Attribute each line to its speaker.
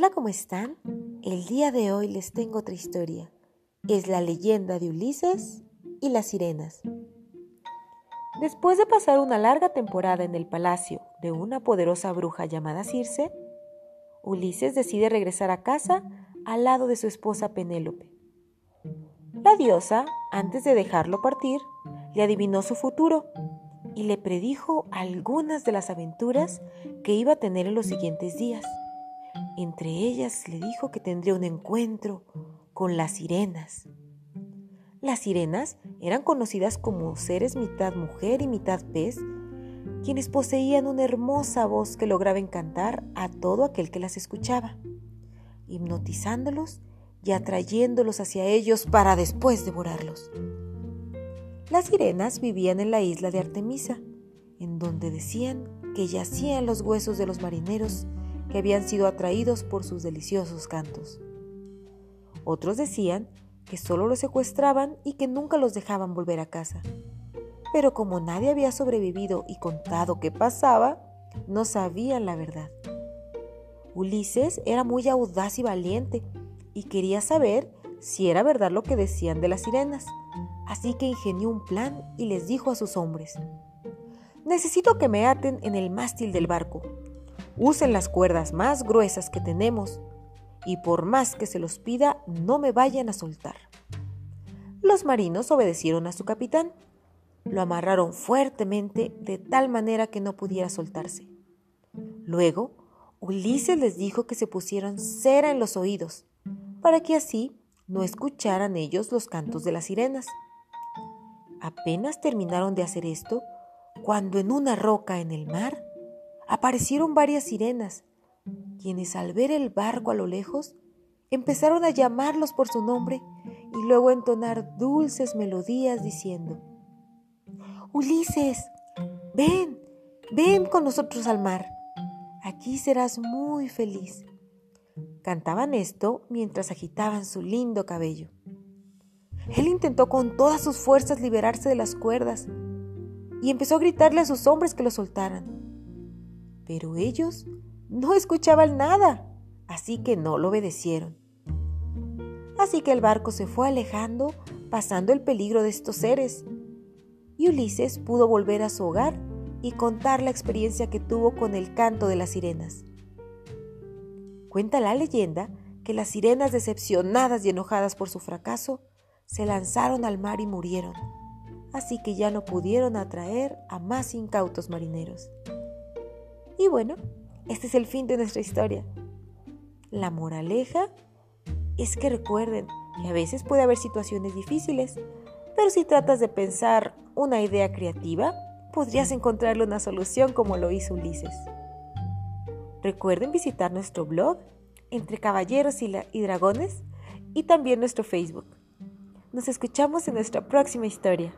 Speaker 1: Hola, ¿cómo están? El día de hoy les tengo otra historia. Es la leyenda de Ulises y las sirenas. Después de pasar una larga temporada en el palacio de una poderosa bruja llamada Circe, Ulises decide regresar a casa al lado de su esposa Penélope. La diosa, antes de dejarlo partir, le adivinó su futuro y le predijo algunas de las aventuras que iba a tener en los siguientes días. Entre ellas le dijo que tendría un encuentro con las sirenas. Las sirenas eran conocidas como seres mitad mujer y mitad pez, quienes poseían una hermosa voz que lograba encantar a todo aquel que las escuchaba, hipnotizándolos y atrayéndolos hacia ellos para después devorarlos. Las sirenas vivían en la isla de Artemisa, en donde decían que yacían los huesos de los marineros que habían sido atraídos por sus deliciosos cantos. Otros decían que solo los secuestraban y que nunca los dejaban volver a casa. Pero como nadie había sobrevivido y contado qué pasaba, no sabían la verdad. Ulises era muy audaz y valiente y quería saber si era verdad lo que decían de las sirenas. Así que ingenió un plan y les dijo a sus hombres, necesito que me aten en el mástil del barco. Usen las cuerdas más gruesas que tenemos y por más que se los pida, no me vayan a soltar. Los marinos obedecieron a su capitán. Lo amarraron fuertemente de tal manera que no pudiera soltarse. Luego, Ulises les dijo que se pusieran cera en los oídos, para que así no escucharan ellos los cantos de las sirenas. Apenas terminaron de hacer esto, cuando en una roca en el mar aparecieron varias sirenas, quienes al ver el barco a lo lejos empezaron a llamarlos por su nombre y luego a entonar dulces melodías diciendo, Ulises, ven, ven con nosotros al mar, aquí serás muy feliz. Cantaban esto mientras agitaban su lindo cabello. Él intentó con todas sus fuerzas liberarse de las cuerdas y empezó a gritarle a sus hombres que lo soltaran. Pero ellos no escuchaban nada, así que no lo obedecieron. Así que el barco se fue alejando, pasando el peligro de estos seres, y Ulises pudo volver a su hogar y contar la experiencia que tuvo con el canto de las sirenas. Cuenta la leyenda que las sirenas decepcionadas y enojadas por su fracaso se lanzaron al mar y murieron, así que ya no pudieron atraer a más incautos marineros. Y bueno, este es el fin de nuestra historia. La moraleja es que recuerden que a veces puede haber situaciones difíciles, pero si tratas de pensar una idea creativa, podrías encontrarle una solución como lo hizo Ulises. Recuerden visitar nuestro blog Entre Caballeros y, y Dragones y también nuestro Facebook. Nos escuchamos en nuestra próxima historia.